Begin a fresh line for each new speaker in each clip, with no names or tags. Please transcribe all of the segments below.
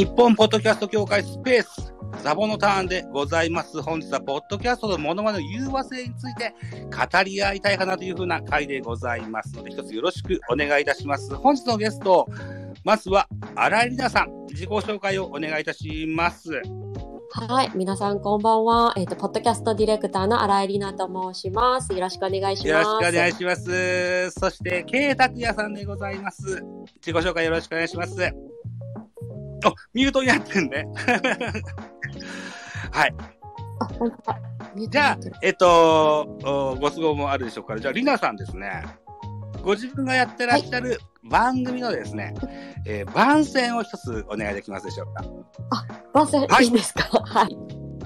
日本ポッドキャスト協会スペース、ザボのターンでございます。本日はポッドキャストのモノマネの融和性について語り合いたいかなというふうな回でございますので、一つよろしくお願いいたします。本日のゲスト、まずは新井里奈さん、自己紹介をお願いいたします。
はい。皆さん、こんばんは。えっ、と、ポッドキャストディレクターの新井里奈と申します。よろしくお願いします。
よろしくお願いします。そして、K 拓也さんでございます。自己紹介よろしくお願いします。お、ミュートになってんね。はい。
あ、本当だ。
じゃあ、えっと、おご都合もあるでしょうから、じゃあ、りなさんですね。ご自分がやってらっしゃる番組のですね、えー番宣を一つお願いできますでしょうか？
番宣
はい
いいですか？はい。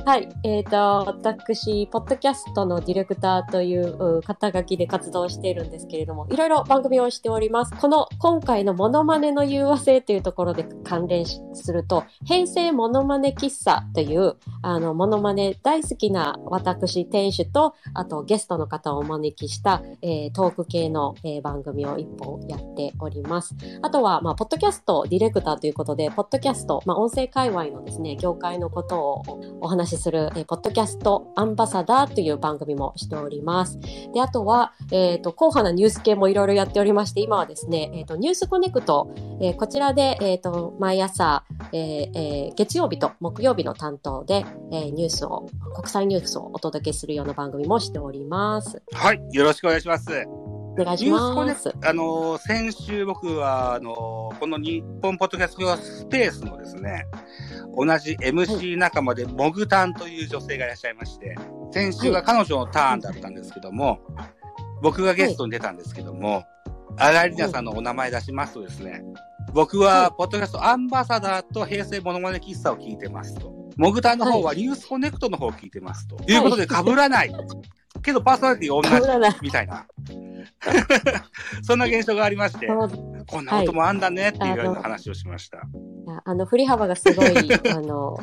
はい。えっ、と、私、ポッドキャストのディレクターという肩書きで活動しているんですけれども、いろいろ番組をしております。この、今回のモノマネの融和性というところで関連すると、平成モノマネ喫茶という、あの、モノマネ大好きな私、店主と、あとゲストの方をお招きした、えートーク系の、えー番組を一本やっております。あとは、まあ、ポッドキャストディレクターということで、ポッドキャスト、まあ、音声界隈のですね、業界のことをお話しする、えーポッドキャストアンバサダーという番組もしております。で、あとは、えっ、と、硬派なニュース系もいろいろやっておりまして、今はですね、えっ、と、ニュースコネクト、えーこちらで、えっ、と、毎朝、えーえー月曜日と木曜日の担当で、えーニュースを、国際ニュースをお届けするような番組もしております。
はい。よろしくお願いします。
お願いし
ニュースコネ
ます。
あのー先週僕は、あのーこの日本ポッドキャストスペースのですね、同じ MC 仲間でモグタンという女性がいらっしゃいまして、先週が彼女のターンだったんですけども、僕がゲストに出たんですけども、荒井里奈さんのお名前出しますとですね、僕は、ポッドキャストアンバサダーと平成モノマネ喫茶を聞いてますと。モグタンの方はニュースコネクトの方を聞いてますと。いうことで被らない。けどパーソナリティが同じ。みたいな。そんな現象がありまして、こんなこともあんだねっていうような話をしました。
いやあの、振り幅がすごい、あの、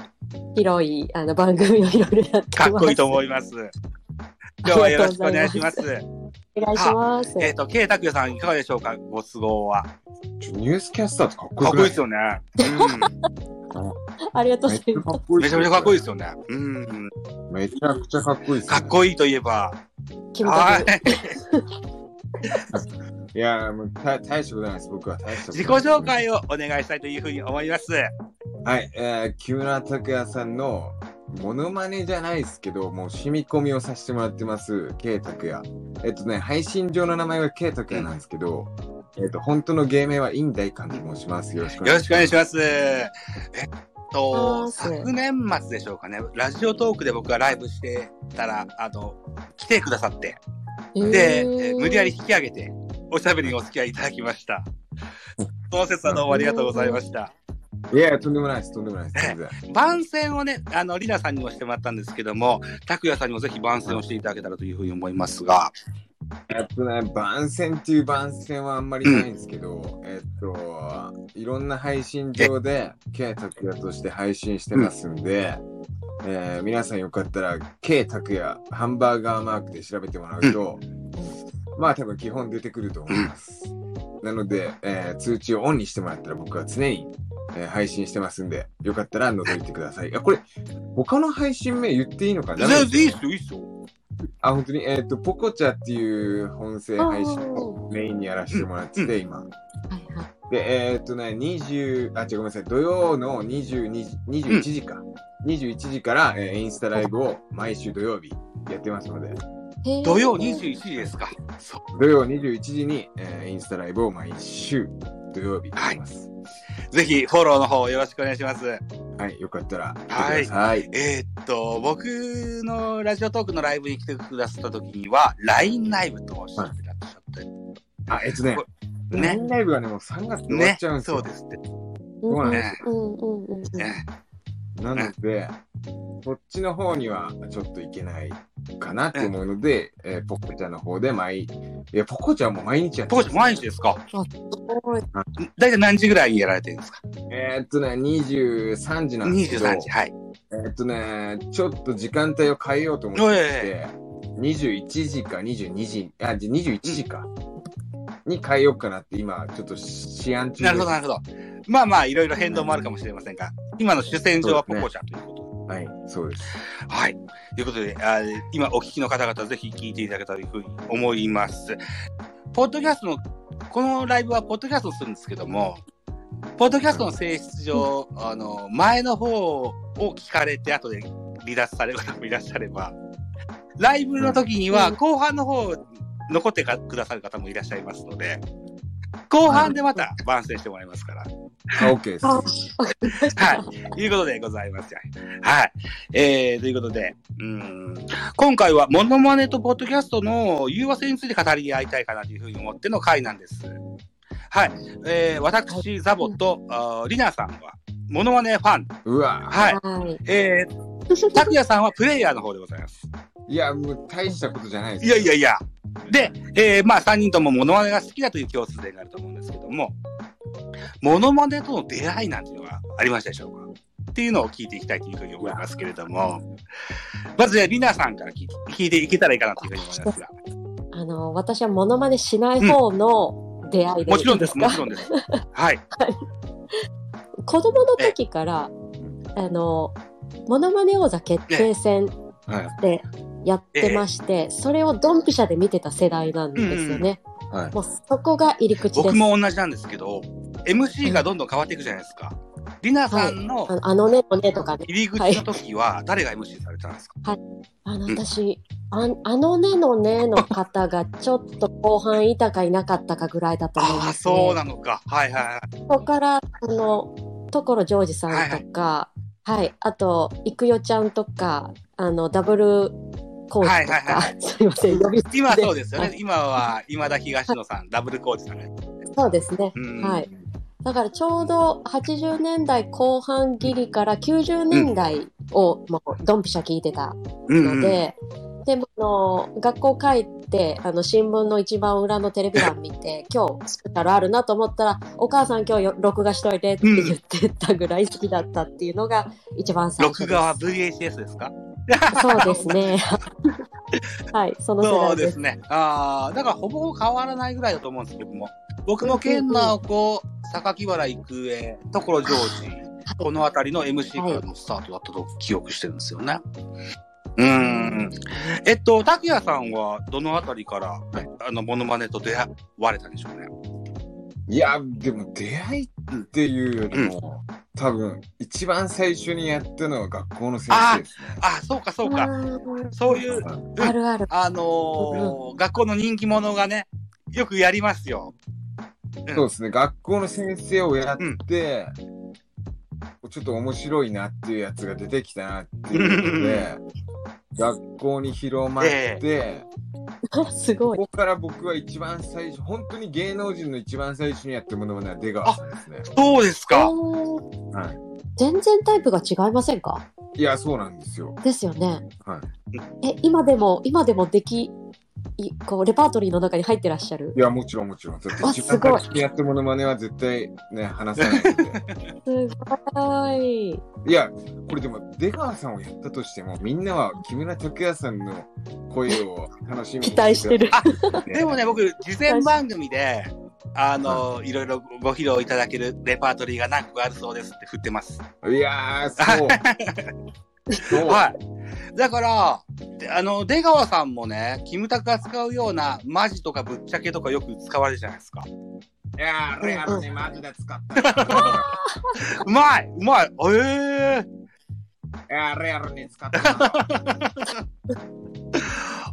広い、あの、番組をいろいろやってます。
かっこいいと思います。今日はよろしくお願いします。
お願いします。
えっ、と、K 拓也さんいかがでしょうか？ご都合は。
ちょニュースキャスターってかっこ
かっこいいですよね。
ありがとうございます。
うん。
かっこいい。
めちゃめちゃかっこいいですよね。うん。
めちゃくちゃかっこいいです、
かっこいいといえば。
キム
はい
タク。。
い やーもう大大したことないです、僕は大したこと
自己紹介をお願いしたいというふうに思います。
はい、えー、木村拓哉さんのモノマネじゃないですけど、もう染み込みをさせてもらってます、K 拓也。えっとね、配信上の名前は K 拓也なんですけど、えっと、本当の芸名はイン大監と申します。よろしくお
よろ
願いします。
しくお願いします。えっと、昨年末でしょうかね。ラジオトークで僕がライブしてたら、あの、来てくださって、で、えー無理やり引き上げて、おしゃべりにお付き合いいただきました。その説はどうもありがとうございました。
いやとんでもないです、とんでもないです。
番宣をね、あの、リナさんにもしてもらったんですけども、拓也さんにもぜひ番宣をしていただけたらというふうに思いますが、
えっとね、番宣っていう番宣はあんまりないんですけど、えっと、いろんな配信上で、K 拓也として配信してますんで、えー皆さんよかったら、K 拓也、ハンバーガーマークで調べてもらうと、まあ多分基本出てくると思います。なので、えー通知をオンにしてもらったら僕は常に、えー配信してますんで、よかったら覗いてください。あ、これ、他の配信名言っていいのか？な
いやいいっすよ、いいっすよ。
あ、本当に、えっ、と、ポコチャっていう音声配信をメインにやらせてもらってて、今。
はいはい。
で、えっ、とね、20、あ、違う、ごめんなさい、土曜の22時、21時か。21時から、えーインスタライブを毎週土曜日やってますので、
土曜21時ですか。そう。
土曜21時に、えーインスタライブを毎週土曜日やってます。
ぜひ、フォローの方よろしくお願いします。
はい、よかったら来てく
はい
ださい。
えーっと、僕のラジオトークのライブに来てくださった時には、LINE ライブとおっしゃってらっしゃって、
あ、えっとね、
ね
ラインライブはね、もう3月で終わ
ね
っちゃうん、ですよ。
そうですって。
そうなんです
ね
うんうんうんうん。
ね
なので、こっちの方にはちょっといけないかなって思うので、えーポコちゃんの方で毎、いや、ポコちゃんも毎日やって
ポコちゃん毎日ですか？
すごい
だいたい何時ぐらいにやられてるんですか？
えーっとね、23時なんですけど、
?23 時。はい。
えーっとね、ちょっと時間帯を変えようと思って
え
て、21時か22時、あ、じゃ21時か。に変えようかなって今、ちょっと思案中です。
なるほど、なるほど。まあまあ、いろいろ変動もあるかもしれませんが、今の主戦場はポコちゃんということで。
はい、そうです。
はい。ということで、あ今お聞きの方々、ぜひ聞いていただけたらというふうに思います。ポッドキャストの、このライブはポッドキャストするんですけども、ポッドキャストの性質上、あの、前の方を聞かれて、後で離脱される方もいらっしゃれば、ライブの時には、
うん
後半の方、残ってかくださる方もいらっしゃいますので、後半でまた番宣してもらいますから。
あ、OK です。
はい。ということでございます。はい。えー、ということで、うん、今回はモノマネとポッドキャストの融和性について語り合いたいかなというふうに思っての回なんです。はい。えー、私、ザボと、あーリナさんは、モノマネファン。
うわ、
はい。
はい。
えー、拓也さんはプレイヤーの方でございます。
いや、もう大したことじゃないです。
いやいやいや。で、えー、まあ、3人ともモノマネが好きだという共通点があると思うんですけども、モノマネとの出会いなんていうのがありましたでしょうか？っていうのを聞いていきたいというふうに思いますけれども、まず、リナさんから聞いて聞いていけたらいいかなというふうに思いますが。
あの、私はモノマネしない方の出会いで
もちろんです、もちろんです。はい。
子供の時から、あの、モノマネ王座決定戦
はい。
でやってまして、それをドンピシャで見てた世代なんですよね。
はい。
もうそこが入り口です。
僕も同じなんですけど、MC がどんどん変わっていくじゃないですか。リナさんの
あのあのね、のねとかね。
入り口の時は、誰が MC されたんですか、
あの、
うん
私、ああのねのねの方がちょっと後半いたかいなかったかぐらいだと思い
ああ、
ます、ね。
そうなのか。はいはいはい。
そこから、あの、所ジョージさんとか、はい、あと、いくよちゃんとか、あの、ダブルコーチとか、
はいはいは
すいません、呼び捨て
今そうですよね。
はい
今は、今田東野さん、ダブルコーチさんが。
そうですね。
うん
はい。だからちょうど80年代後半ギリから90年代をもうドンピシャ聞いてた
うん
ので、でもあの学校帰ってあの新聞の一番裏のテレビ欄見て今日スペシャルあるなと思ったらお母さん今日よ録画しといてって言ってたぐらい好きだったっていうのが一番最初です。
録画は VHS ですか？
そうですね。はい、その世
そう
代です。
ね。ああ、だからほぼ変わらないぐらいだと思うんですけども。僕も健直子、榊原郁恵、所ジョージ、このあたりの MC からのスタートだったと記憶してるんですよね。うーん。えっと、拓也さんはどのあたりから、あの、モノマネと出会われたんでしょうね。
いや、でも出会いっていうよりも、多分、一番最初にやったのは学校の先生ですね。
あ、そうか、そうか。
うん
そういう、
あるある。
あのー学校の人気者がね、よくやりますよ。
そうですね、学校の先生をやって、ちょっと面白いなっていうやつが出てきたなっていうので、学校に広まって、
すごい。
ここから僕は一番最初、本当に芸能人の一番最初にやったものは出川さんですね。
そうですか。
は
全然タイプが違いませんか？
い。いや、そうなんですよ。
ですよね。
は
え、今でも、今でもでき、いこう、レパートリーの中に入ってらっしゃる
いや、もちろんもちろん。だって
あ
一
すごい
番最初にやったものまねは絶対ね、話さないんで。
すごい。
いや、これでも出川さんをやったとしても、みんなは木村拓哉さんの声を楽しみに
期待してる。
でもね、僕、事前番組で、あの、いろいろご披露いただけるレパートリーが何個かあるそうですって振ってます。
いやー、そう。そう。
はい。だから、であの、出川さんもね、キムタクが使うようなマジとかぶっちゃけとかよく使われるじゃないですか。
いやー、レアルね、マジで使った。
うまいうまいええ
いやー、レアルに使ったな。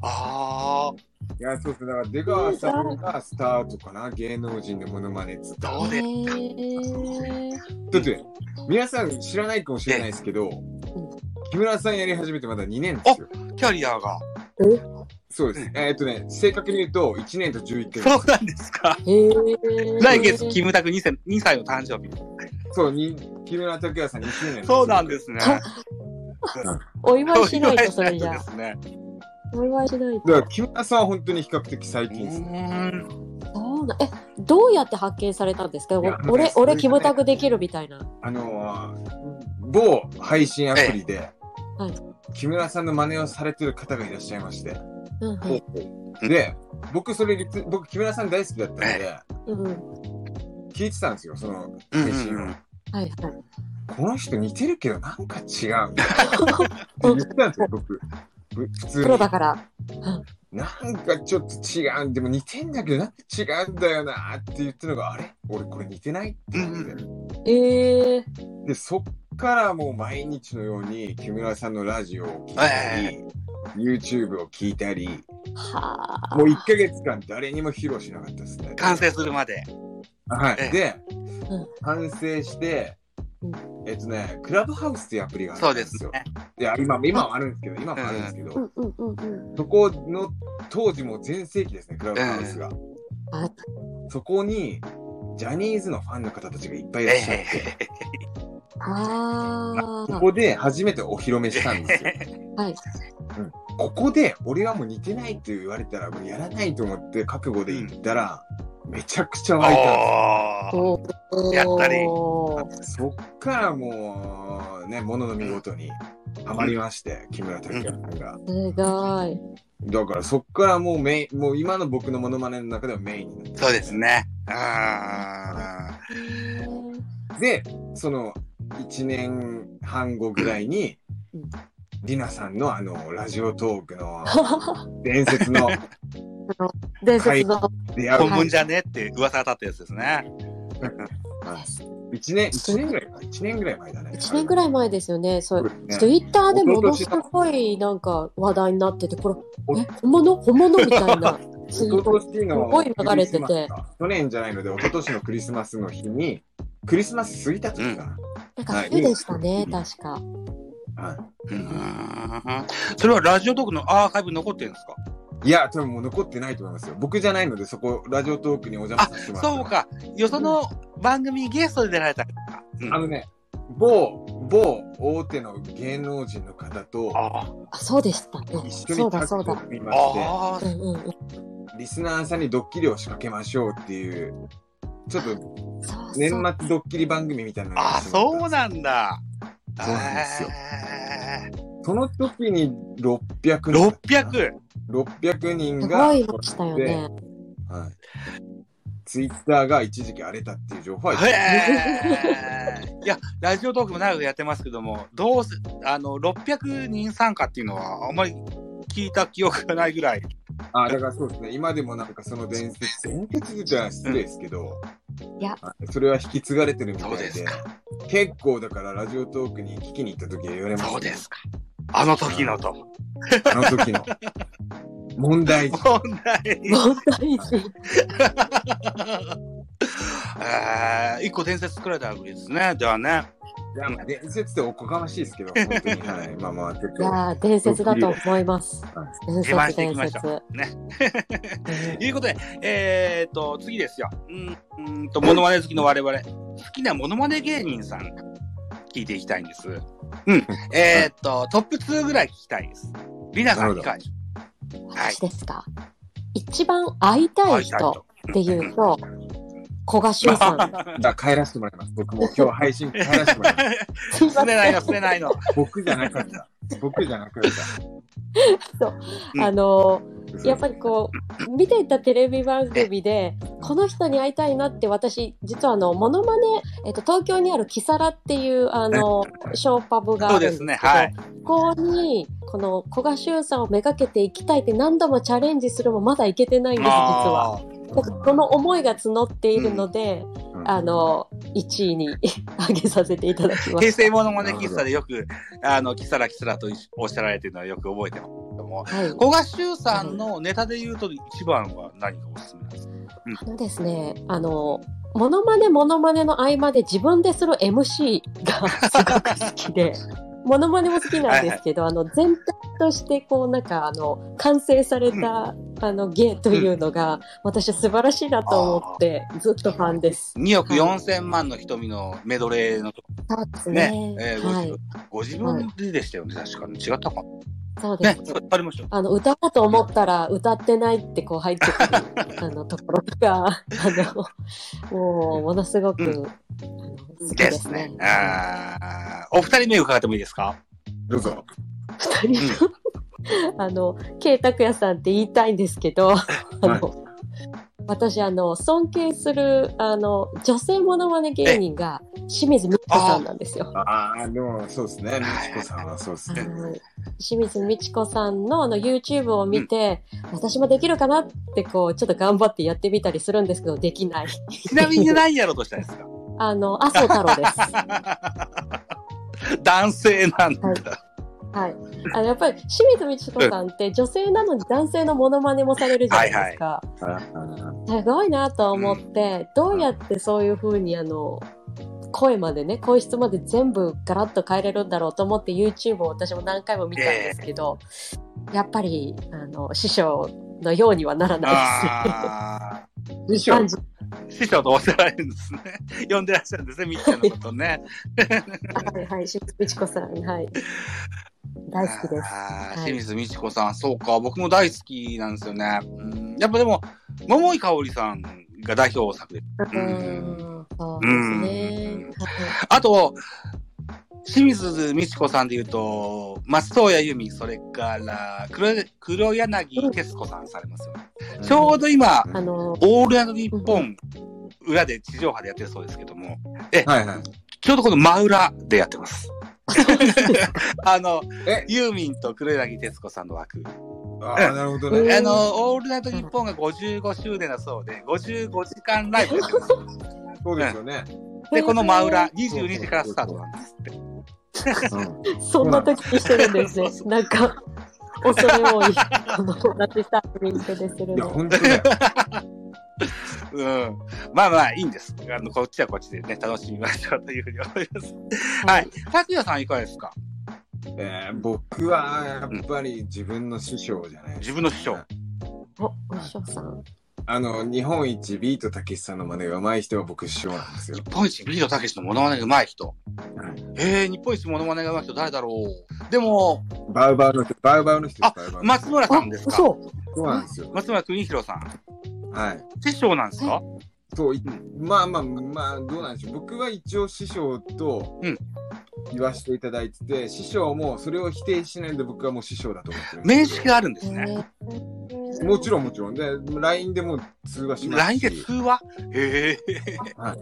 ああ、
いや、そうですね。だから出川さんがスタートかな、芸能人でモノマネっつったら。
どうで
へー
だって、皆さん知らないかもしれないですけど、木村さんやり始めてまだ2年ですよ。
キャリアが。
そうです。えーっとね、正確に言うと、1年と11ヶ月。
そうなんですか？来月、キムタク 2, 歳2歳の誕生日。
そう、に木村拓哉さん2周年。
そうなんですね。
お祝いしないと、それじゃ
お祝いしないとですね。
お祝いしない
だから
と。
木村さんは本当に比較的最近ですね。
うん
そうなえ、どうやって発見されたんですか？
いや
お俺、俺、キムタクできるみたいな。
あのー、某配信アプリで、
はい
木村さんの真似をされてる方がいらっしゃいまして、
うんうん
で、僕それ僕木村さん大好きだったので、
うんうん
聞いてたんですよ、その
うん
配信を。
うんうん
はいはい。
この人似てるけどなんか違う。って言ってたんですよ、僕。ぶ普通に
プロ。だから。
なんかちょっと違う。でも似てんだけどなんか違うんだよなって言ってるのが、あれ？俺これ似てないって思って。
ええ
で、そっからもう毎日のように木村さんのラジオを聞いたり、YouTube を聞いたり、
はあ。
もう1ヶ月間誰にも披露しなかったですね。
完成するまで。
はい。で、
うん
完成して
うん、
えっとね、クラブハウスっていうアプリがあ
そう
るんですよ。
ですね。
いや、今、今はあるんですけど、今もあるんですけど。そこの当時も全盛期ですね、クラブハウスが。
あ
そこに、ジャニーズのファンの方たちがいっぱいいらっしゃって、
あ
そこで初めてお披露目したんですよ。
あ。はい。
ここで、俺はもう似てないって言われたら、もうやらないと思って覚悟で行ったら、めちゃくちゃ湧いたんです
やったり
そっからもう、ね、ものの見事にハマりまして、木村拓哉さんが。
すごい。
だからそっからもうメイン、もう今の僕のモノマネの中ではメインになって
そうですね。あ
で、その1年半後ぐらいに
うん、
りなさんのあの、ラジオトークの伝説の
伝説の。
本文じゃねって噂が立ったやつですね。
1年、一年ぐらい前、1年ぐらい前だね。
1年ぐらい前ですよね。そう。
ね。
ツイッターでものすごいなんか話題になってて、これ、え、本物？本物みたいな。すごい流れてて。
去年じゃないので、一昨年のクリスマスの日に、クリスマス過ぎた時か
なんか冬でしたね、確か。
な。は
うーんそれはラジオトークのアーカイブ残ってるんですか？
い、いや、多分もう残ってないと思いますよ。僕じゃないので、そこ、ラジオトークにお邪魔させてもらってます。
そうか。よその番組にゲストで出られた方。うん
あのね、某、某大手の芸能人の方と
あ
あ、そうでしたね。
一緒
そう
にタッグを
だそうだ。
組みまして、
あ
うんうんうん。
リスナーさんにドッキリを仕掛けましょうっていう、ちょっと。年末ドッキリ番組みたいなのを
あ、そうなんだ。
そうなんですよその時に600人。
600!
600人
す
が。
ごいましたよね。
はい。ツイッターが一時期荒れたっていう情報は
へーいや、ラジオトークも長くやってますけども、どうせ、あの、600人参加っていうのは、あんまり聞いた記憶がないぐらい。
あ、だからそうですね。今でもなんかその伝説、伝説じゃ失礼ですけど、
いや
はいそれは引き継がれてるみたいで結構だからラジオトークに聞きに行った時は言われました。
そうですか。あの時のと。
あの時の。問題児。
問題。
問題児。
えー、一個伝説作られたわけですね。じゃあね。
いや、まあ伝説っておこがましいですけど、本当に。はい。まあまあ、ちょっと。
いやー、伝説だと思います。伝説、伝説。
ね。いうことで、えー、っと、次ですよ。うん、うーんと、モノマネ好きの我々。好きなモノマネ芸人さん、聞いていきたいんです。うん。えー、っと、トップ2ぐらい聞きたいです。リナさん、いかがでしょ
私ですか？一番会いたい人っていうと、古賀修さん。
じゃあ帰らせてもらいます。僕も今日配信帰らせてもらいます。
す
ねないの、
せ
すねないの。
僕じゃなかった。僕じゃなかった。
うん
ん。あのー、やっぱりこう、見ていたテレビ番組で、この人に会いたいなって私、実はあの、モノマネ、えっと、東京にあるキサラっていう、あの、ショーパブがあるんですけど、
そうですねはい
ここに、この古賀修さんをめがけていきたいって何度もチャレンジするもまだいけてないんです、実は。だからその思いが募っているので、
うん。
あの、1位に 上げさせていただきま
平
した。
成モノマネ喫茶でよく、あの、キサラキサラとおっしゃられてるのはよく覚えてます。けども、
はい。
古賀修さんのネタで言うと一番は何がおすすめなんですか？
あのですね、あの、モノマネモノマネの合間で自分でする MC が すごく好きで、モノマネも好きなんですけど、あの、全体としてこう、なんかあの、完成された、あの、芸というのが、私は素晴らしいなと思って、ずっとファンです。
2億4千万の瞳のメドレーのとこ
そうです
ね
ね。
えー
はい。
ご自分ででしたよね、確かに。違ったかな
そうです
ね、そうありましたよ。
あの、歌おうと思ったら、歌ってないってこう入ってくる、あの、ところが、あの、もう、ものすごく、
う
あの好き
で
ですす
ね
ね。。
あーお二人目伺ってもいいですか？
どうぞ。
二人 あの、K 拓也さんって言いたいんですけど、あの、私、あの、尊敬する、あの、女性モノマネ芸人が清水美智子さんなんですよ。
ああ、でもそうですね。みちこさんはそうですね。
はい清水美智子さんのあの YouTube を見て、私もできるかなってこう、ちょっと頑張ってやってみたりするんですけど、できない。
ちなみに何やろうとしたんですか？
あの、麻生太郎です。
男性なんだ。
はい。あの、やっぱり清水美智子さんって女性なのに男性のモノマネもされるじゃないですか。
あ
すごいなと思って、どうやってそういうふうにあの、声までね、声質まで全部ガラッと変えれるんだろうと思って YouTube を私も何回も見たんですけど、やっぱり、あの、師匠のようにはならない
あ
師匠
感じ。
ー師匠とおっしゃられるんですね。呼んでらっしゃるんですね、みっちゃんのことね。
はいはい、清水美智子さん、はい。大好きです。
清水美智子さん、そうか、僕も大好きなんですよね。うん、やっぱでも、桃井かおりさんが代表作で。
うーん、そうですね。
あと、清水美智子さんで言うと、松任谷由実、それから黒、黒柳徹子さんされますよね。ちょうど今、
あの、
オールナイトニッポン裏で地上波でやってるそうですけども、
はいはい。
ちょうどこの真裏でやってます。あの、
え？
ユーミンと黒柳徹子さんの枠。
ああ、なるほどね。
え
あの、オールナイトニッポンが55周年だそうで、55時間ライブ。
そうですよね。
で、この真裏、
へ
22時からスタートなんですって。
う ん
そんな時にしてるんですねなんか、恐れ多い。あの、同じタイミングでする
いや、
の。
本当だよ。
うん。まあまあ、いいんです。あの、こっちはこっちでね、楽しみましょうというふうに思います。はい。拓也さんいかがですか？
えー僕はやっぱり自分の師匠じゃないですか
自分の師匠。
お、お師匠さん。
あの、日本一ビートたけしさんの真似が上手い人は僕師匠なんですよ
日。本一ビートたけしのモノマネが上手い人。えー、日本一モノマネが上手い人誰だろうでも、
バウバウの人、バウバウの人
あ松村さんですか？
そう。
そうなんですよ。
松村邦弘さん。
はい。
師匠なんですか？
そう、いまあまあまあ、どうなんでしょう。僕は一応師匠と
うん
言わせていただいてて、師匠もそれを否定しないんで僕はもう師匠だと思ってるん
面識があるんですね。
え
もちろんもちろん。で、LINE でも通話します
LINE
し。
で通話？へえ、
ー。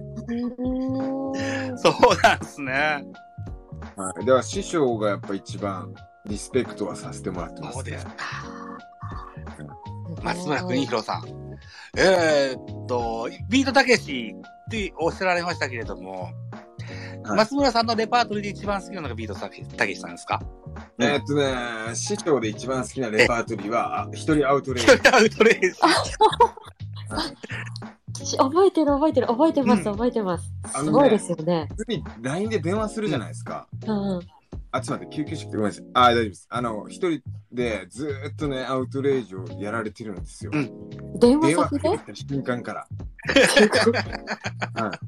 そうなんですね。
はい。だから師匠がやっぱ一番リスペクトはさせてもらってます、ね。
そうです松村邦弘さん。えーっと、ビートたけしっておっしゃられましたけれども、
はい
松村さんのレパートリーで一番好きなのがビートたけたけしさんですか？
えーっとね、師匠で一番好きなレパートリーは、あ一人アウトレイ
一人アウトレイ
覚えてる覚えてる覚えてます、
うん
覚えてます。すごいですよね。
普通に LINE で電話するじゃないですか。
うん。
あ、ちょっと待って、救急車来てごめんなさい。あ、大丈夫です。あの、一人でずーっとね、アウトレイジをやられてるんですよ。
うん
電話先で？
瞬間から。はい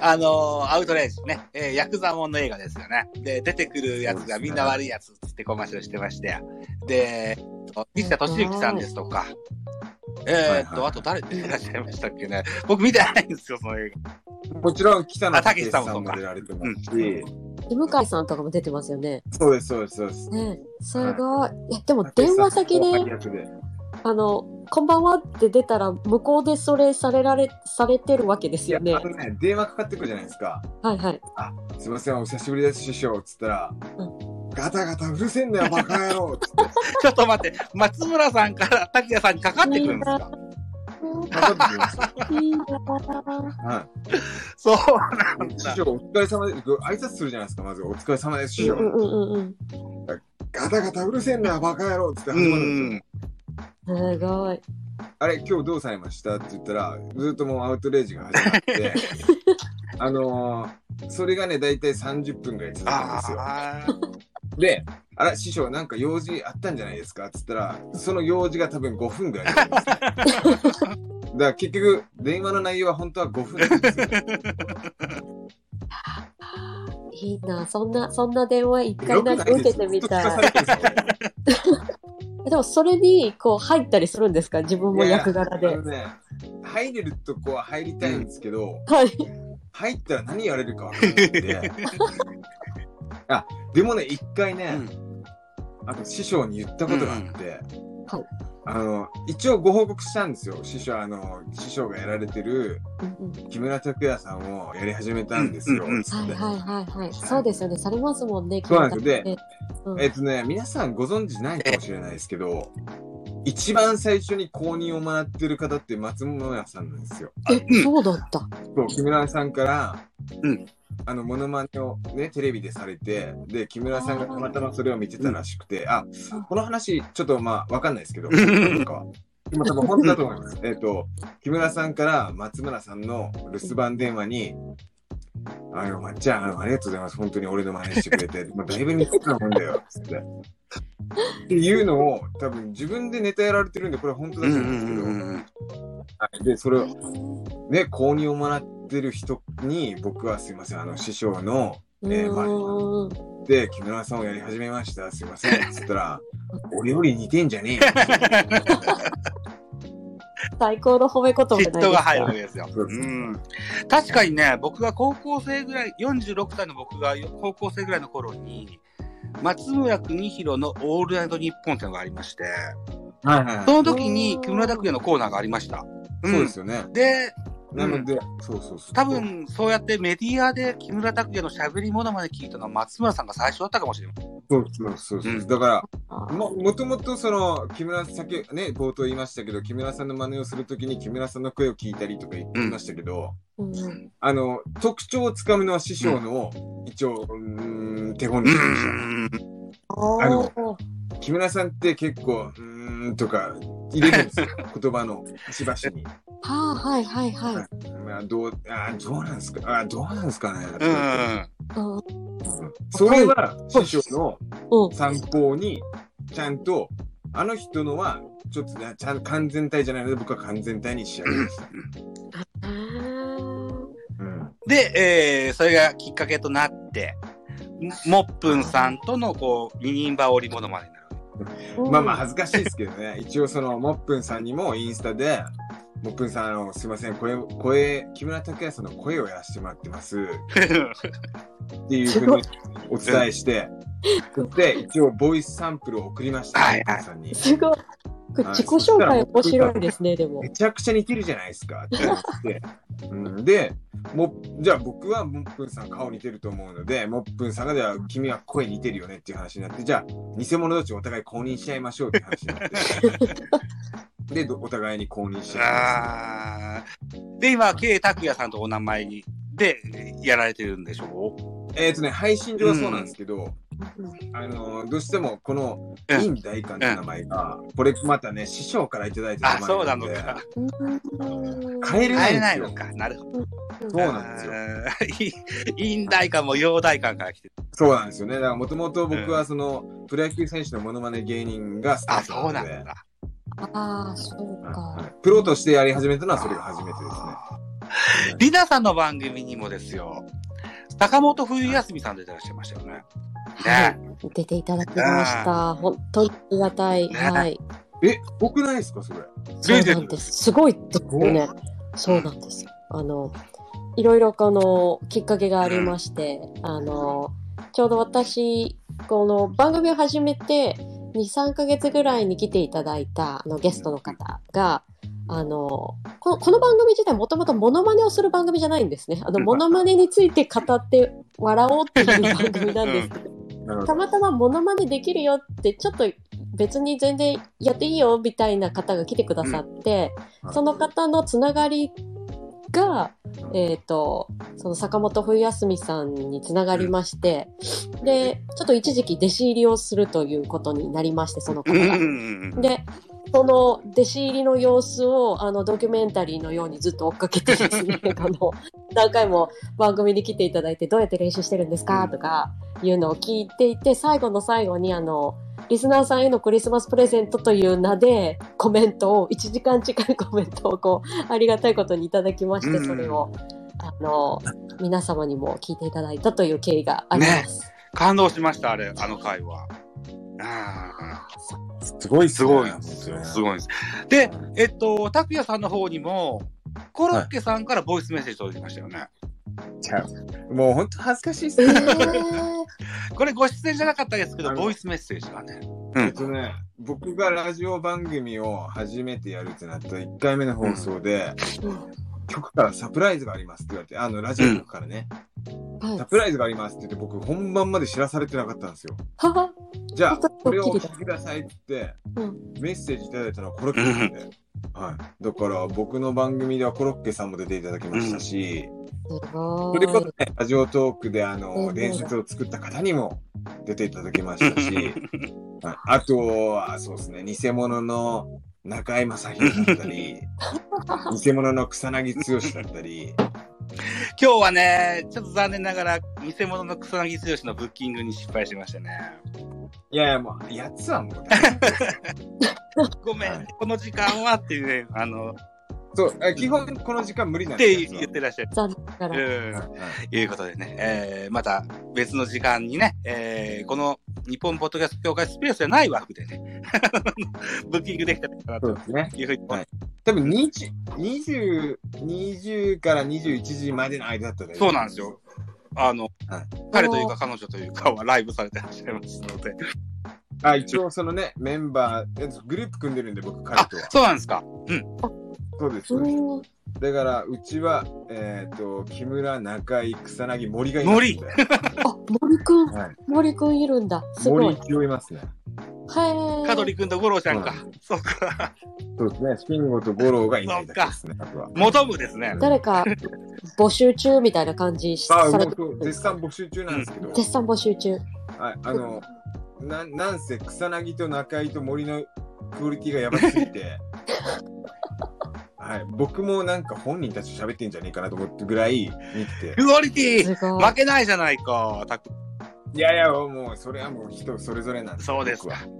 あのーアウトレイジね、えーヤクザモンの映画ですよね。で、出てくるやつがみんな悪いやつってコマーシャルしてまして、で、西田敏行さんですとか、えーっと、
はいはい
あと誰出てらっしゃいましたっけね。僕見てないんですよ、その映画。
もちろん、北野
あたけしさんも
出られてますし、
向井さんとかも出てますよね。
そうです、そうです、そうです。
ねすごい。いや、でも電話先であの、こんばんはって出たら、向こうでそれされられ、されてるわけですよね
あ。のね、電話かかってくるじゃないですか。
はいはい。
すいません、お久しぶりです、師匠。つったら、
う
ガタガタうるせえんだよ、バカ野郎つって。
ちょっと待って、松村さんから拓也さんにかかってくるんですか？
かかってきます。
いいな
は
そう
い。師匠、お疲れ様です。挨拶するじゃないですか、まず。お疲れ様です、師匠。
うんうんうんうん。
ガタガタうるせえんだよ、バカ野郎つって
う
始まるんですよ。
ん。
すごい。
あれ、今日どうされました？って言ったら、ずっともうアウトレイジが始まって、あのー、それがね、大体30分ぐらい続くんですよ。で、あら、師匠、なんか用事あったんじゃないですか？って言ったら、その用事が多分5分ぐらいなんですね。だから結局、電話の内容は本当は5分なんですよ。
いいなそんな、そんな電話一回なんか受けてみたい。でもそれに、こう、入ったりするんですか？自分も役柄で。
ね、入れるとこは入りたいんですけど、
はい。
入ったら何やれるかわからないんで。あ、でもね、一回ね、あと師匠に言ったことがあって、
はい
あの、一応ご報告したんですよ。師匠、あの、師匠がやられてる
うんうん
木村拓哉さんをやり始めたんですよ。
はいはいはいはい。そうですよね。されますもんね。
そうなんですよ
聞いたうん
えっとね、皆さんご存知ないかもしれないですけど、一番最初に公認をもらってる方って松村さんなんですよ。
え、
うん
そうだった。
そう、木村さんから、
うん
あの、モノマネをね、テレビでされて、で、木村さんがたまたまそれを見てたらしくて、あ、この話、ちょっとまあ、わかんないですけど、
うん
かは。でも多分本当だと思います。えっと、木村さんから松村さんの留守番電話に、あの、まっちゃん、ありがとうございます。本当に俺の真似してくれて、まあ、だいぶ似てたもんだよ、つって。っていうのを、多分自分でネタやられてるんで、これ本当だと思うんですけど、で、それを、ね、公認をもらってる人に、僕はすいません、あの、師匠の、
う
えーまあ
ーん。
で、木村さんをやり始めました、すいません、つったら、俺より似てんじゃねえよ。
最高の褒め言葉じゃないです
嫉妬が入るわ
か。
けですよ。確かにね、僕が高校生ぐらい、46歳の僕が高校生ぐらいの頃に、松村邦弘のオールナイトニッポンっていうのがありまして、
はいはいはい。
その時に木村拓哉のコーナーがありました。
そうですよね。
で、
なので、そうそうそう。
多分そうやってメディアで木村拓哉の喋り物まで聞いたのは松村さんが最初だったかもしれない。
そうそうそうそう。
うん
だから、も、もともとその、木村さん、ね、冒頭言いましたけど、木村さんの真似をするときに木村さんの声を聞いたりとか言ってましたけど、
うんうん
あの、特徴をつかむのは師匠の、一応、うーん、手本しました。
ん。
あの木村さんって結構、うーんとか入れるんですよ。言葉の端々に。
はあ、はいはいはい。
まあ、どう、あーどうなんですかあーどうなんですかね。
うん。
うん
それは師匠の
うん
参考に、ちゃんと、あの人のは、ちょっとね、ちゃん完全体じゃないので、僕は完全体に仕上げました。うん。
で、えー、それがきっかけとなって、もっぷんさんとのこう、二人羽織物までになる。
まあまあ恥ずかしいですけどね。一応その、もっぷんさんにもインスタで、もっぷんさん、あの、すいません、声、声、木村拓哉さんの声をやらせてもらってます。っていうふうにお伝えして、で、一応ボイスサンプルを送りました、
はい
もっぷんさんに。
すごい。自己紹介面白いですね、でも。
め。ちゃくちゃ似てるじゃないですか。って言って、うん、でもじゃあ僕はもっぷんさん顔似てると思うのでもっぷんさんがじゃあ君は声似てるよねっていう話になってじゃあ偽物どっちお互い公認し合いましょうって話になって。でどお互いに公認し合いま
あー。で、今、K 拓也さんとお名前に、で、やられてるんでしょ？
すえっ、とね配信上はそうなんですけど、
うん
あのどうしてもこの
うん
イン大官って名前が、これまたね師匠からいただいた
あ、そうな
名前なんで
のか。
うん
変えれ
変え
ないんですよ
ないのか。なるほど。
そうなんですよ。
陰大官も陽大官から来てる。
そうなんですよねだからもともと僕はその、プロ野球選手のモノマネ芸人がスタ
あ、
ート
そう
な
んだ。
ああ、そう
はい
か。
プロとしてやり始めたのはそれが初めてですね。
リナさんの番組にもですよ、坂本冬休みさん出てらっしゃいましたよね。
はい
ね。
出ていただきました。本当にありがたい。
ね
はい。
え、僕ないですかそれ？
そうなんです。すごいですよね。そうなんですよ。あの、いろいろこのきっかけがありまして、あの、ちょうど私、この番組を始めて2、3ヶ月ぐらいに来ていただいたあのゲストの方が、あの、このこの番組自体もともとモノマネをする番組じゃないんですね。あの、モノマネについて語って笑おうっていう番組なんですけど、
なるほど。
たまたまモノマネできるよって、ちょっと別に全然やっていいよみたいな方が来てくださって、
うん。
その方のつながりが、えっ、と、その坂本冬休みさんにつながりまして、で、ちょっと一時期弟子入りをするということになりまして、その方が。で、その弟子入りの様子をあのドキュメンタリーのようにずっと追っかけてですね、あの何回も番組に来ていただいてどうやって練習してるんですか？とかいうのを聞いていて、最後の最後にあの、リスナーさんへのクリスマスプレゼントという名でコメントを、1時間近いコメントをこう、ありがたいことにいただきまして、
うん
それを、あの、皆様にも聞いていただいたという経緯があります。
感動しました、あれ、あの回は。あ
すごい
すごいですよ。すごいんです。で、えっと、拓也さんの方にも、コロッケさんからボイスメッセージ届きましたよね。
ちゃう。もう本当恥ずかしいっす
え
ね。
ー、
これご出演じゃなかったですけど、ボイスメッセージがね。うん
えっとね、僕がラジオ番組を初めてやるってなった1回目の放送で、局からサプライズがありますって言われて、あの、ラジオ局からね、
はい
サプライズがありますって言って、僕本番まで知らされてなかったんですよ。
はは。
じゃあ、これを聞きくださいって言って、
うん。
メッセージいただいたのはコロッケさんで。はい。だから、僕の番組ではコロッケさんも出ていただきましたし、
すごい。
それこそね、ラジオトークであ
う
の、
ん
伝説を作った方にも出ていただきましたし、はいあとは、そうですね、偽物の中居正広だったり、偽物の草薙剛だったり、
今日はね、ちょっと残念ながら、偽物の草薙剛のブッキングに失敗しましたね。
いやいや、もう、やつはもう
ごめん、
はい。
この時間はっていうね、あの、
そう、え基本この時間無理なん
って
ですよ。
言ってらっしゃる。
残念ながら。
うん。
はい
いうことでね、えー、また別の時間にね、えー、この日本ポッドキャスト協会スペースじゃない枠でね、ブッキングできたらいいかなと
そうですね。
いうふうに思い。
多分20、20、20から21時までの間だったら
そうなんですよ。。あの、
はい
彼というか彼女というかはライブされてらっしゃいますので。
あ、一応そのね、メンバー、えグループ組んでるんで、僕、彼
あ
とは、。
そうなんですか。うん。
そうです、だから、うちは、えっ、と、木村、中井、草薙、森がいますんで。
あ、森くん、
はい。
森くんいるんだ。すごい。
森一応いますね。
はい。
香取くんと五郎ちゃんか
はい。
そうか。
そうですね。慎吾と五郎がいないですね。あとは。
元部ですね。
誰か募集中みたいな感じし
あ、
されて
も絶賛募集中なんですけど、
絶賛募集中。
はい、あの、ななんせ草薙と中井と森のクオリティがやばすぎて、はい、僕もなんか本人たちと喋ってんじゃねえかなと思ってぐらい見てて、
クオリティ。負けないじゃないか。たく
いやいや、もうそれはもう人それぞれなんで
そうですか。
僕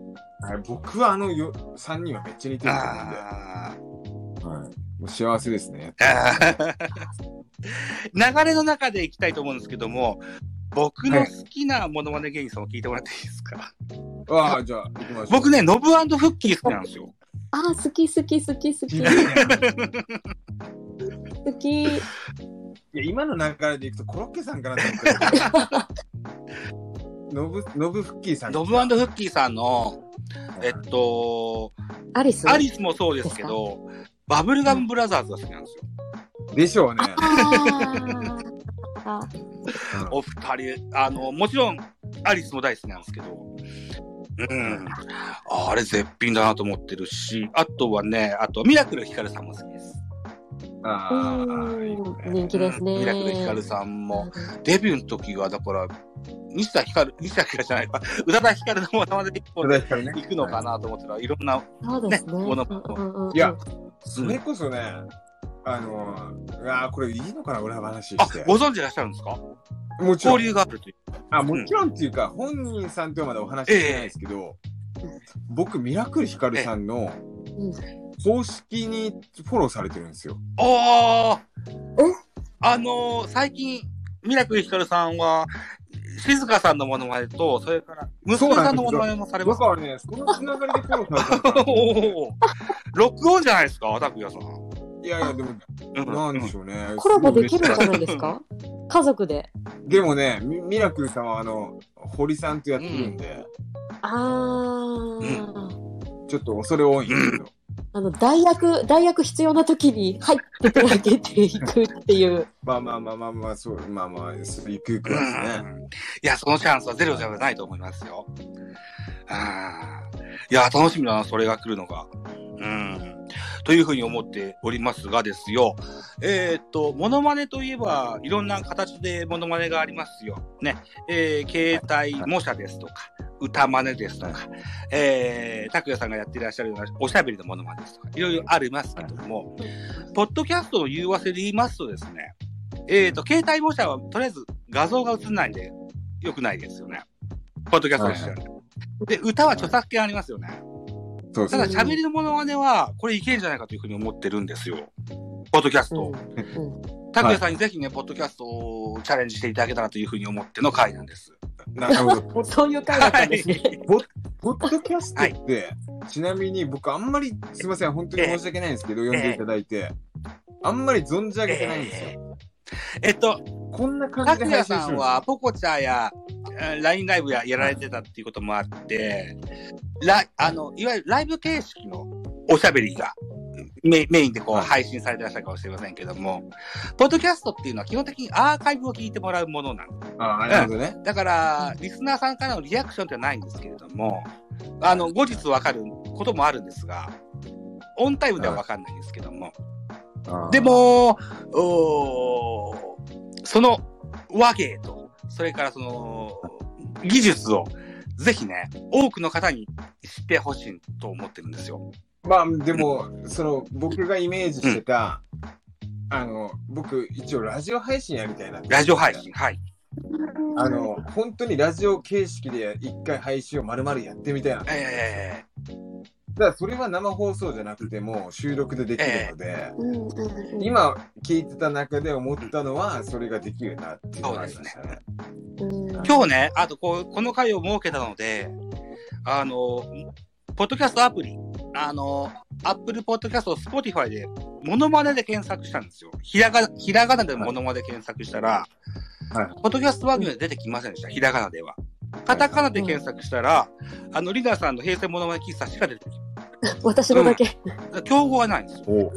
は。はい、僕はあのよ3人はめっちゃ似てると思うんで、はい、もう幸せですね。
流れの中でいきたいと思うんですけども、僕の好きなモノマネ芸人さんを聞いてもらっていいですか、
ああ、じゃあ行きましょう。
僕ね、ノブフッキー好きなんですよ。
あー、好き好き好き好き。好き。
いや、今の流れでいくとコロッケさんかなと思ったけど。ノブ、ノブフッキーさん。
ノブフッキーさんの、えっと、
アリス？
アリスもそうですけど、バブルガムブラザーズが好きなんですよ。
でしょうね。
あーあ
お二人、あの、もちろん、アリスも大好きなんですけど、うん。あれ絶品だなと思ってるし、あとはね、あと、ミラクルヒカルさんも好きです。
あ
う
あ、いい
ん
ね
人気ですね。
ミラクルヒカルさんも、デビューの時は、だから、西田ひかる、西田ひかるじゃないか、宇多田ヒカルのものまで一本
宇多田ヒカルね
行くのかなと思ってたら、いろんな、
ね。
ねもの
いや、それこそね、あの、あーこれいいのかな、裏話
あ
して、。
ご存知いらっしゃるんですか？
もちろん。
交、流があるという。
あ、もちろんっていうか、本人さんとはまだお話ししてないですけど、僕、ミラクルヒカルさんの
うん
公式にフォローされてるんですよ。
ああ
え？
あのー最近、ミラクルヒカルさんは、静香さんのモノマネと、それから、娘さんのモノマネもされます。
だからね、そのつながりでフォローされてる
録音じゃないですか、拓也さん。
いやいや、でも、
うん
なんでしょうね。
コラボできるんじゃないですか家族で。
でもね、ミミラクルさんは、あの、堀さんとやってるんで、
ああ、
ちょっと恐れ多いんですけど。
あの、代役、代役必要な時に入って手がけていくっていう。
まあまあまあまあまあ、そう、まあまあ、そうゆくゆくですね。
んいや、そのチャンスはゼロじゃないと思いますよ。あーいや、楽しみだな、それが来るのが。うん。というふうに思っておりますがですよ。えーっと、モノマネといえば、いろんな形でモノマネがありますよ。ね。えー、携帯模写ですとか、歌真似ですとか、えー、拓也さんがやっていらっしゃるようなおしゃべりのモノマネですとか、いろいろありますけども、ポッドキャストの融和性で言いますとですね、えーと、携帯模写はとりあえず画像が映んないんで、良くないですよね。ポッドキャストとしてはね。で、歌は著作権ありますよね。
そうですね。
ただ、喋りのモノマネは、これいけるんじゃないかというふうに思ってるんですよ。ポッドキャスト。拓也さんにぜひね、ポッドキャストをチャレンジしていただけたらというふうに思っての回なんです。
なるほど。
そういう回だったんですね。
ポッドキャストって、ちなみに僕あんまり、すいません、本当に申し訳ないんですけど、読んでいただいて、あんまり存じ上げてないんですよ。
えっと、
こんな感じで
拓也
配信
さんは、ポコチャや、えー LINE ライブややられてたっていうこともあって、ラあの、いわゆるライブ形式のおしゃべりがメメインでこう
はい。
配信されてらっしゃるかもしれませんけども、ポッドキャストっていうのは基本的にアーカイブを聞いてもらうものなんです。
なるほどね。
だから、リスナーさんからのリアクションってないんですけれども、あの、後日わかることもあるんですが、オンタイムではわかんないんですけども、で、も、おーその和芸と、それからその技術をぜひね、多くの方に知ってほしいと思ってるんですよ。
まあ、でも、その、僕がイメージしてた、あの、僕、一応ラジオ配信やりたいな
ラジオ配信。はい。
あの、本当にラジオ形式で一回配信を丸々やってみたいな。だか
え
らそれは生放送じゃなくても収録でできるので、
うんうんうん
今聞いてた中で思ったのは、それができるなっていうのがありましたね。
うん
ー今日ね、あとこう、この回を設けたので、あの、ポッドキャストアプリ、あの、アップルポッドキャスト、スポティファイで、モノマネで検索したんですよ。ひらが、ひらがなでモノマネで検索したら、
はい
ポッドキャスト番組で出てきませんでした、ひらがなでは。カタカナで検索したら、あの、リーダーさんの平成モノマネ喫茶しか出てき
私のだけ。
た。競合がないんですよ。
お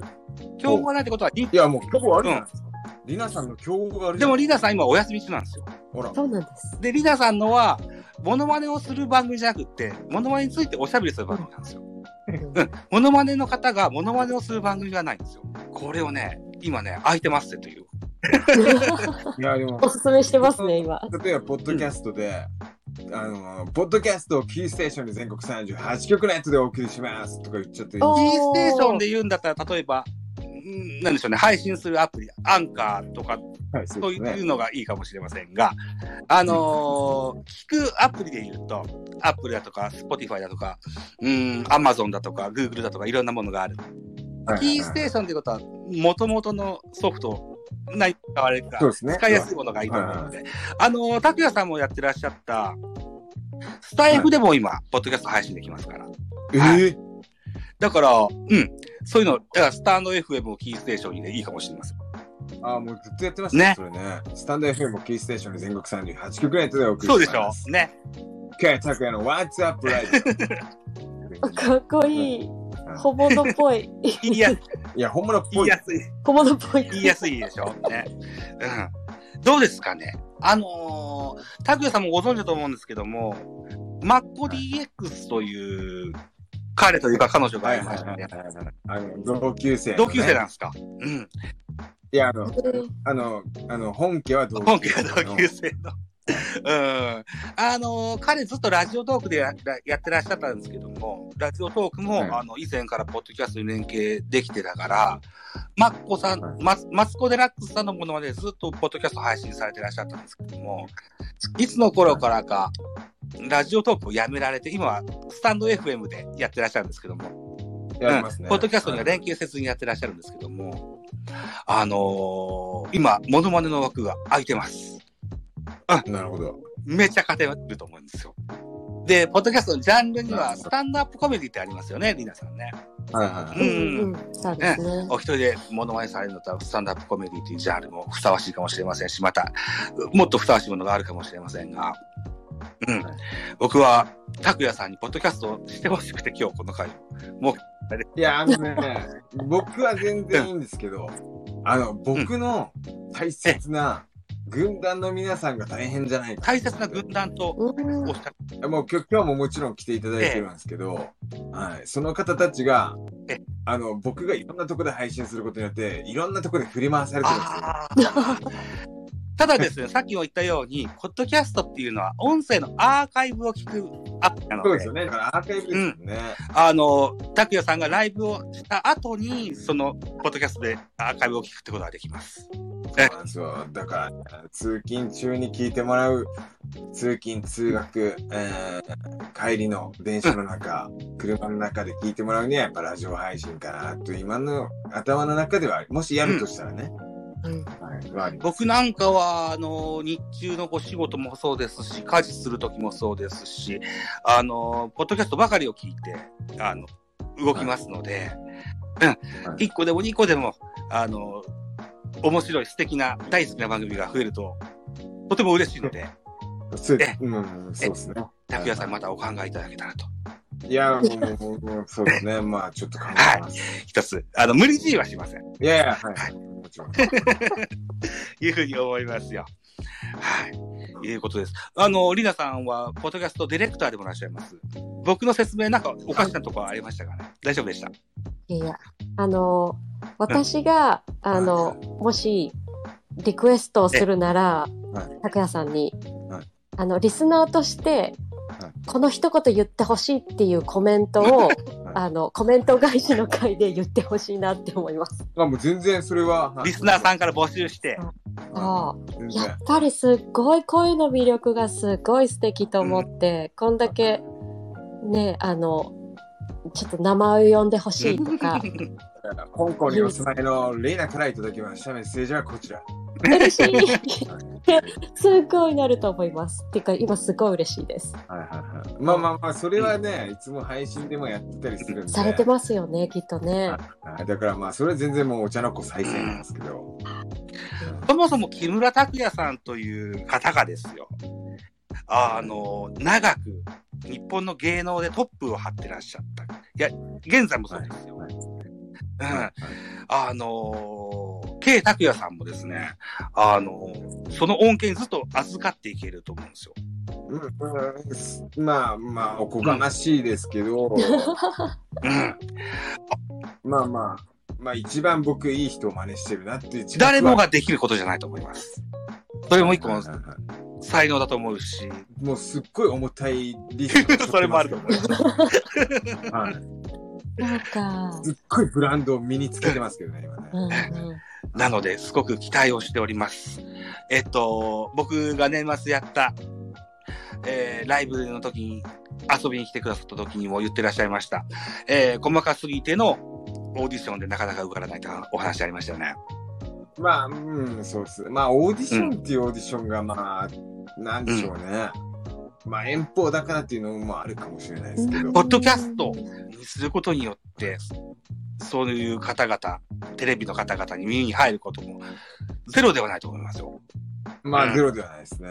競合がないってことは、
いや、もう競合あるじゃないですか。リナさんの競合があるじ
で
ゃない
もリーダーさん今お休み中なんですよ。
ほら。
そうなんです。
で、リーダーさんのは、モノマネをする番組じゃなくって、モノマネについておしゃべりする番組なんですよ。うん。モノマネの方がモノマネをする番組がないんですよ。これをね、今ね、空いてますってという。
いや、でも
お、すすめしてますね、今。
例えば、ポッドキャストで、あの、ポッドキャストをキーステーションで全国38局のやつでお送りしますとか言っちゃっていい
お
キーステーションで言うんだったら、例えば、んなんでしょうね、配信するアプリ、アンカーとか、
はい、そ
そう。いうのがいいかもしれませんが、あのー聞くアプリで言うと、アップルだとか、スポティファイだとか、うん、アマゾンだとか、グーグルだとか、いろんなものがある。
はい
キーステーションってことは、元々のソフト、何使われるか、
そうですね
使いやすいものがいいと思うので、あのー、拓也さんもやってらっしゃった、スタイフでも今、ポッドキャスト配信できますから。
え
はい
ー
だから、うん、そういうの、だからスタンド FM をキーステーションにでいいかもしれません。
あー、もうずっとやってましたね
ね。
それね。スタンド FM もキーステーションで全国38局のやつでお送り
そうでしょ
します。
ね。
K 拓也の What's Up ライブ。
かっこいい。本物っぽい。
言いや
いや、本物っぽい。
言いやすい。
本物っぽい。
言いやすいでしょね。うん。どうですかねあのー、拓也さんもご存知だと思うんですけども、マッコ DX という、彼というか彼女が
はいい
ましたね
同級生、
同級生なんですか？うん。
いや、あの、あの、あの、本家は同
本
級生の。
家が同級生の。うん。あのー彼ずっとラジオトークでややってらっしゃったんですけども、ラジオトークも、
はい
あの、以前からポッドキャストに連携できてたから、マッコさん、
はい
マスマスコデラックスさんのものまでずっとポッドキャスト配信されてらっしゃったんですけども、いつの頃からか、ラジオトークをやめられて、今はスタンド FM でやってらっしゃるんですけども、
やりますね。
ポッドキャストには連携せずにやってらっしゃるんですけども、あのー今、モノマネの枠が空いてます。
なるほど。
めちゃ勝てると思うんですよ。で、ポッドキャストのジャンルには、スタンドアップコメディってありますよね、リナさんね。
はいはいはい。
うん
うん。そうですね。
お一人でモノマネされるのとスタンドアップコメディっていうジャンルもふさわしいかもしれませんし、また、もっとふさわしいものがあるかもしれませんが、うん。僕は、拓也さんにポッドキャストをしてほしくて今日この回を。もう、
いや、あのね、僕は全然いいんですけど、あの、僕の大切な軍団の皆さんが大変じゃないか。
大切な軍団と
うん
おっしゃる。
もう今日今日ももちろん来ていただいてるんですけど、はい、その方たちが
え、
あの、僕がいろんなとこで配信することによって、いろんなとこで振り回されてるんですよ。
ただですね、さっきも言ったように、ポッドキャストっていうのは音声のアーカイブを聞くアプリなので、
そうですよね。だからアーカイブですよね。
あの、拓也さんがライブをした後に、その、ポッドキャストでアーカイブを聞くってことができます。
そうなんですよ。だから、通勤中に聞いてもらう、通勤、通学、えー帰りの電車の中、車の中で聞いてもらうには、やっぱラジオ配信かなと、今の頭の中では、もしやるとしたらね。
僕なんかは、あの、日中のお仕事もそうですし、家事する時もそうですし、あの、ポッドキャストばかりを聞いて、あの、動きますので、うん、
はい。
1個でも2個でも、あの、面白い素敵な大好きな番組が増えると、とても嬉しいので、
そう
え
うん、そうですね。
拓也さんまたお考えいただけたらと
いや、もう、もうそうですね。まあ、ちょっと考えます。
一つ、あの、無理強いはしません。
いやいや、はい。もちろん。
いうふうに思いますよ。はい。いうことです。あの、リナさんは、ポッドキャストディレクターでもいらっしゃいます。僕の説明なんかおかしなところありましたかね？大丈夫でした？
いや、あの、私が、あの、もし、リクエストをするなら
はい、
拓也さんに
はい、
あの、リスナーとして
はい、
この一言言ってほしいっていうコメントを、あの、コメント返しの回で言ってほしいなって思います。
まあ、もう全然それは。はい
リスナーさんから募集して、
そう。
全然
やっぱりすっごい声の魅力がすごい素敵と思って、こんだけねあのちょっと名前を呼んでほしいとか。
香港にお住まいのレイナからいただきました。メッセージはこちら。
嬉しい。すごいなると思います。っていうか今すごい嬉しいです。
はいはいはい。まあまあまあ、それはね、いつも配信でもやってたりするんで。
されてますよねきっとね。
はい。だからまあ、それは全然もうお茶の子再生なんですけど。
そもそも木村拓哉さんという方がですよ、あの、長く日本の芸能でトップを張ってらっしゃった。いや、現在もそうですよ。
はい
うん。あのー、K 拓也さんもですね、あのーその恩恵にずっと預かっていけると思うんですよ。
うんうんまあまあ、おこがましいですけど、
うん。
まあまあ、まあ一番僕いい人を真似してるなっていう自覚は
誰もができることじゃないと思います。それも一個の才能だと思うし、
もうすっごい重たいリスク
それもあると思います。
はい。
なんか
すっごいブランドを身につけてますけどね、今ね。
うんうん
なので、すごく期待をしております。えっと、僕が年末やった、えーライブの時に、遊びに来てくださった時にも言ってらっしゃいました。えー細かすぎてのオーディションでなかなか受からないとお話ありましたよね。
まあ、うん、そうです。まあ、オーディションっていうオーディションが、まあ、なんでしょうね。まあ、遠方だからっていうのもあるかもしれないですけど。
ポッドキャストにすることによって、そういう方々、テレビの方々に耳に入ることもゼロではないと思いますよ。
まあ、
うん
ゼロではないですね。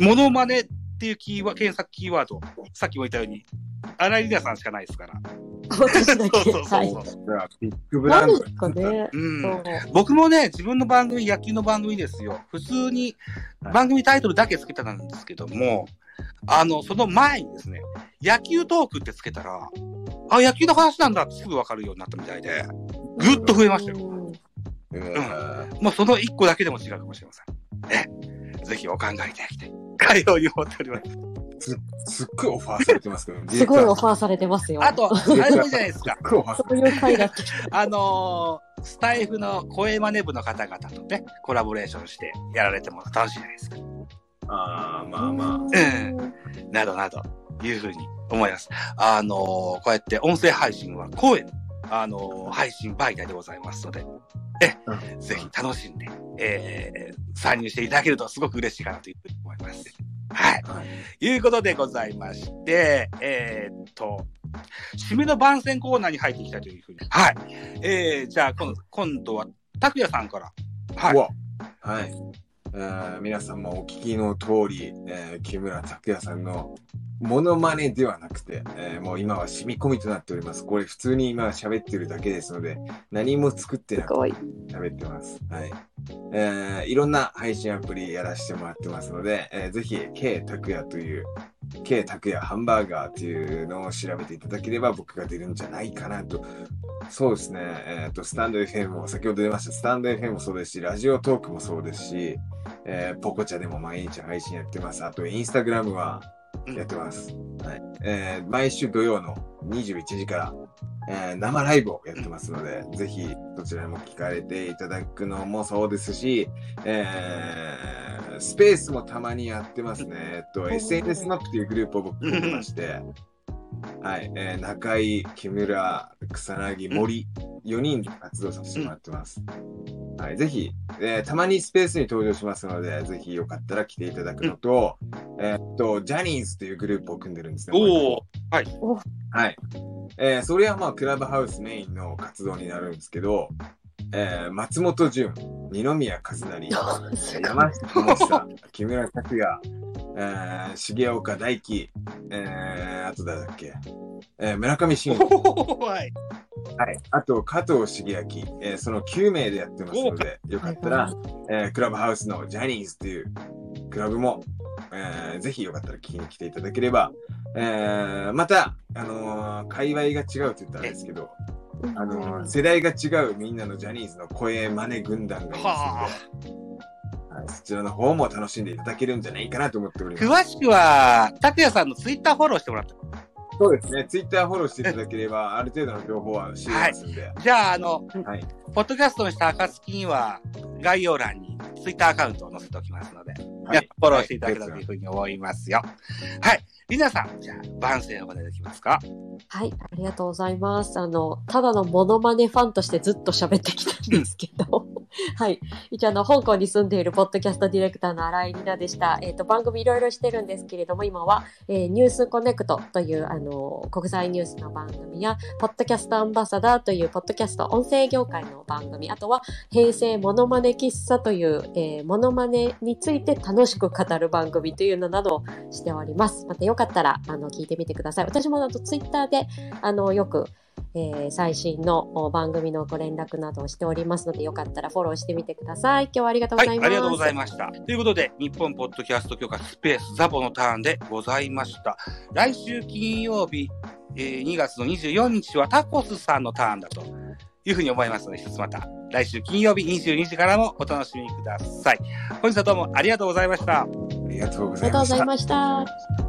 モノマネっていうキーワ検索キーワード、さっきも言ったように、荒井里奈さんしかないですから。
私だけ
そうそうそう
ビッグブラン
うん僕もね、自分の番組、野球の番組ですよ。普通に
はい
番組タイトルだけつけてたんですけども、あの、その前にですね、野球トークってつけたら、あ、野球の話なんだってすぐわかるようになったみたいで、ぐっと増えましたよ。
うん
えー
もうその一個だけでも違うかもしれません。え、ぜひお考えいただきたい。会話に思っております。
すっごいオファーされてますけど、
すごいオフ
ァー。
されてますよ
あと、あれもいいじゃないですか。
すっごいオファーさ
そういう回だって
あのースタイフの声真似部の方々とね、コラボレーションしてやられても楽しいじゃないですか。
ああ、まあまあ。
うんなどなど、いうふうに思います。あのーこうやって音声配信は声の、あのー配信媒体でございますので、え、ぜひ楽しんで、えー、参入していただけるとすごく嬉しいかなというふうに思います。はい。
はい
いうことでございまして、えーっと、締めの番宣コーナーに入っていきたいというふうに。はい。えー、じゃあ、今度、今度は、拓也さんから。はい。
はい。えー皆さんもお聞きの通り、えー木村拓哉さんのモノマネではなくて、えーもう今は染み込みとなっております。これ普通に今喋ってるだけですので、何も作ってなく。喋ってます。はい。えーいろんな配信アプリやらせてもらってますので、えーぜひ、K 拓也という、K 拓也ハンバーガーというのを調べていただければ僕が出るんじゃないかなと。そうですね。えっ、と、スタンド FM も先ほど出ました、スタンド FM もそうですし、ラジオトークもそうですし、えーポコチャでも毎日配信やってます。あと、インスタグラムはやってます。はい。えー毎週土曜の21時から、えー生ライブをやってますので、ぜひそちらにも聞かれていただくのもそうですし、えースペースもたまにやってますね。えっと、SNS マップというグループを僕組んでまして、はい、えー中井、木村、草薙、森、4人で活動させてもらってます。はい、ぜひ、えーたまにスペースに登場しますので、ぜひよかったら来ていただくのと、えーっと、ジャニーズというグループを組んでるんですね。
おー。
はい。えーそれはまあ、クラブハウスメインの活動になるんですけど、えー松本潤、二宮和也、山下智久、木村拓哉、えー、重岡大輝、えー、あと誰だっけ、えー、村上信五。
はい。
はい。あと、加藤茂明、えーその9名でやってますので、よかったら、えークラブハウスのジャニーズというクラブも、えーぜひよかったら聞きに来ていただければ、えーまた、あのー界隈が違うと言ったらあれですけど、あのー世代が違うみんなのジャニーズの声真似軍団がいますので、はい、そちらの方も楽しんでいただけるんじゃないかなと思っております。
詳しくは、拓也さんのツイッターフォローしてもらって。
そうですね、ツイッターフォローしていただければ、ある程度の情報は知れますんで、
じゃあ、あの、
はい。
ポッドキャストにした暁には、概要欄にツイッターアカウントを載せておきますので、
はい
フォローしていただけたらというふうに思いますよ。はい。りなさん、じゃあ、番宣をお願いできますか？
はい、ありがとうございます。あの、ただのモノマネファンとしてずっと喋ってきたんですけど、はい。一応、あの、香港に住んでいるポッドキャストディレクターの新井里奈でした。えっ、と、番組いろいろしてるんですけれども、今は、えーニュースコネクトという、あの、国際ニュースの番組や、ポッドキャストアンバサダーという、ポッドキャスト音声業界の番組、あとは、平成モノマネ喫茶という、えーモノマネについて楽しく語る番組というのなどをしております。またよかったら、あの、聞いてみてください。私もあとツイッターで、あの、よく、えー最新のお番組のご連絡などをしておりますので、よかったらフォローしてみてください。今日はありがとうご
はい、
ざいます。
ありがとうございました。ということで、日本ポッドキャスト協会スペースザボのターンでございました。来週金曜日、えー2月の24日はタコスさんのターンだというふうに思いますので、一つまた来週金曜日22時からもお楽しみください。本日はどうもありがとうございました。
ありがとうご
あ
ざいました
りがとうござい。ました。